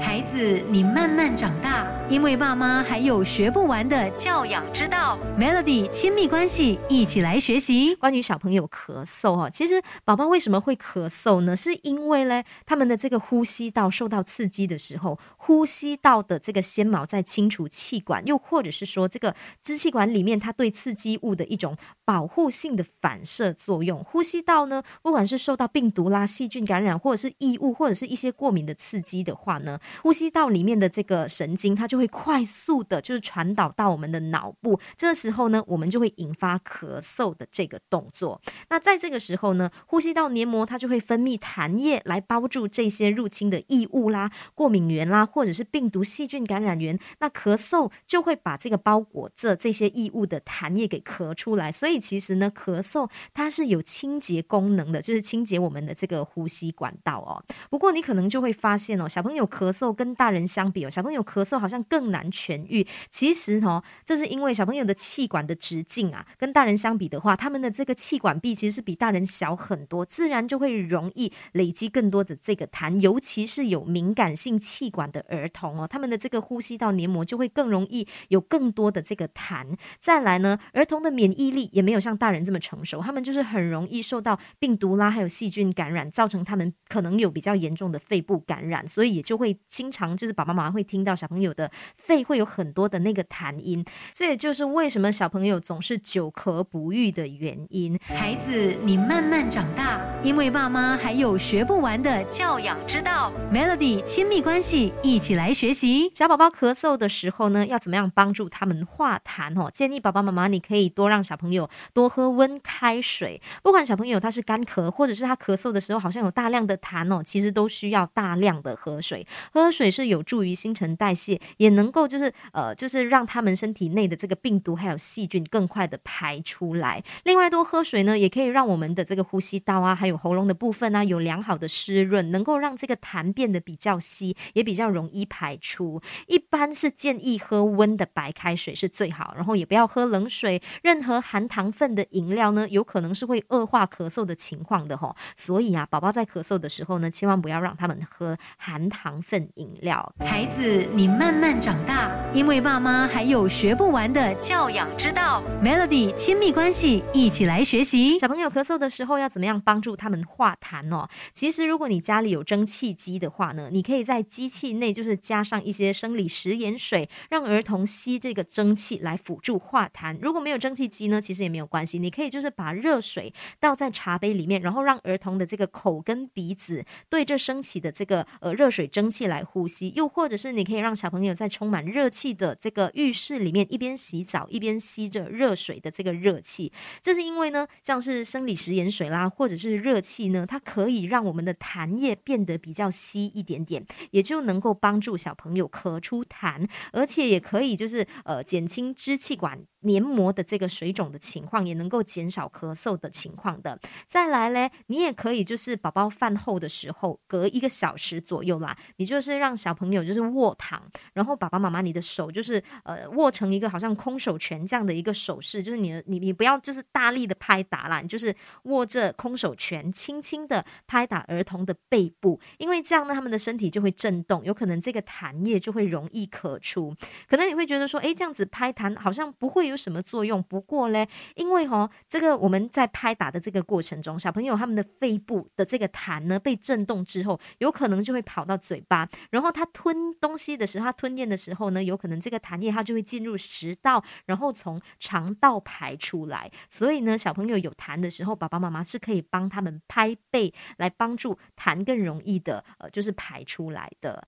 孩子，你慢慢长大，因为爸妈还有学不完的教养之道。Melody 亲密关系，一起来学习。关于小朋友咳嗽哈，其实宝宝为什么会咳嗽呢？是因为呢，他们的这个呼吸道受到刺激的时候，呼吸道的这个纤毛在清除气管，又或者是说这个支气管里面它对刺激物的一种保护性的反射作用。呼吸道呢，不管是受到病毒啦、细菌感染，或者是异物，或者是一些过敏的刺激的话呢？呼吸道里面的这个神经，它就会快速的，就是传导到我们的脑部。这时候呢，我们就会引发咳嗽的这个动作。那在这个时候呢，呼吸道黏膜它就会分泌痰液来包住这些入侵的异物啦、过敏源啦，或者是病毒、细菌感染源。那咳嗽就会把这个包裹着这些异物的痰液给咳出来。所以其实呢，咳嗽它是有清洁功能的，就是清洁我们的这个呼吸管道哦。不过你可能就会发现哦，小朋友咳。嗽跟大人相比哦，小朋友咳嗽好像更难痊愈。其实哦，这是因为小朋友的气管的直径啊，跟大人相比的话，他们的这个气管壁其实是比大人小很多，自然就会容易累积更多的这个痰。尤其是有敏感性气管的儿童哦，他们的这个呼吸道黏膜就会更容易有更多的这个痰。再来呢，儿童的免疫力也没有像大人这么成熟，他们就是很容易受到病毒啦，还有细菌感染，造成他们可能有比较严重的肺部感染，所以也就会。经常就是爸爸妈妈会听到小朋友的肺会有很多的那个痰音，这也就是为什么小朋友总是久咳不愈的原因。孩子，你慢慢长大，因为爸妈还有学不完的教养之道。Melody 亲密关系，一起来学习。小宝宝咳嗽的时候呢，要怎么样帮助他们化痰哦？建议爸爸妈妈你可以多让小朋友多喝温开水，不管小朋友他是干咳，或者是他咳嗽的时候好像有大量的痰哦，其实都需要大量的喝水。喝水是有助于新陈代谢，也能够就是呃，就是让他们身体内的这个病毒还有细菌更快的排出来。另外，多喝水呢，也可以让我们的这个呼吸道啊，还有喉咙的部分啊，有良好的湿润，能够让这个痰变得比较稀，也比较容易排出。一般是建议喝温的白开水是最好，然后也不要喝冷水。任何含糖分的饮料呢，有可能是会恶化咳嗽的情况的吼。所以啊，宝宝在咳嗽的时候呢，千万不要让他们喝含糖分。饮料，孩子，你慢慢长大，因为爸妈还有学不完的教养之道。Melody 亲密关系，一起来学习。小朋友咳嗽的时候要怎么样帮助他们化痰哦？其实，如果你家里有蒸汽机的话呢，你可以在机器内就是加上一些生理食盐水，让儿童吸这个蒸汽来辅助化痰。如果没有蒸汽机呢，其实也没有关系，你可以就是把热水倒在茶杯里面，然后让儿童的这个口跟鼻子对着升起的这个呃热水蒸汽。来来呼吸，又或者是你可以让小朋友在充满热气的这个浴室里面，一边洗澡一边吸着热水的这个热气。这是因为呢，像是生理食盐水啦，或者是热气呢，它可以让我们的痰液变得比较稀一点点，也就能够帮助小朋友咳出痰，而且也可以就是呃减轻支气管。黏膜的这个水肿的情况，也能够减少咳嗽的情况的。再来嘞，你也可以就是宝宝饭后的时候，隔一个小时左右啦，你就是让小朋友就是卧躺，然后爸爸妈妈你的手就是呃握成一个好像空手拳这样的一个手势，就是你你你不要就是大力的拍打啦，你就是握着空手拳，轻轻的拍打儿童的背部，因为这样呢，他们的身体就会震动，有可能这个痰液就会容易咳出。可能你会觉得说，哎，这样子拍痰好像不会有。什么作用？不过嘞，因为哈，这个我们在拍打的这个过程中，小朋友他们的肺部的这个痰呢被震动之后，有可能就会跑到嘴巴，然后他吞东西的时候，他吞咽的时候呢，有可能这个痰液它就会进入食道，然后从肠道排出来。所以呢，小朋友有痰的时候，爸爸妈妈是可以帮他们拍背，来帮助痰更容易的呃，就是排出来的。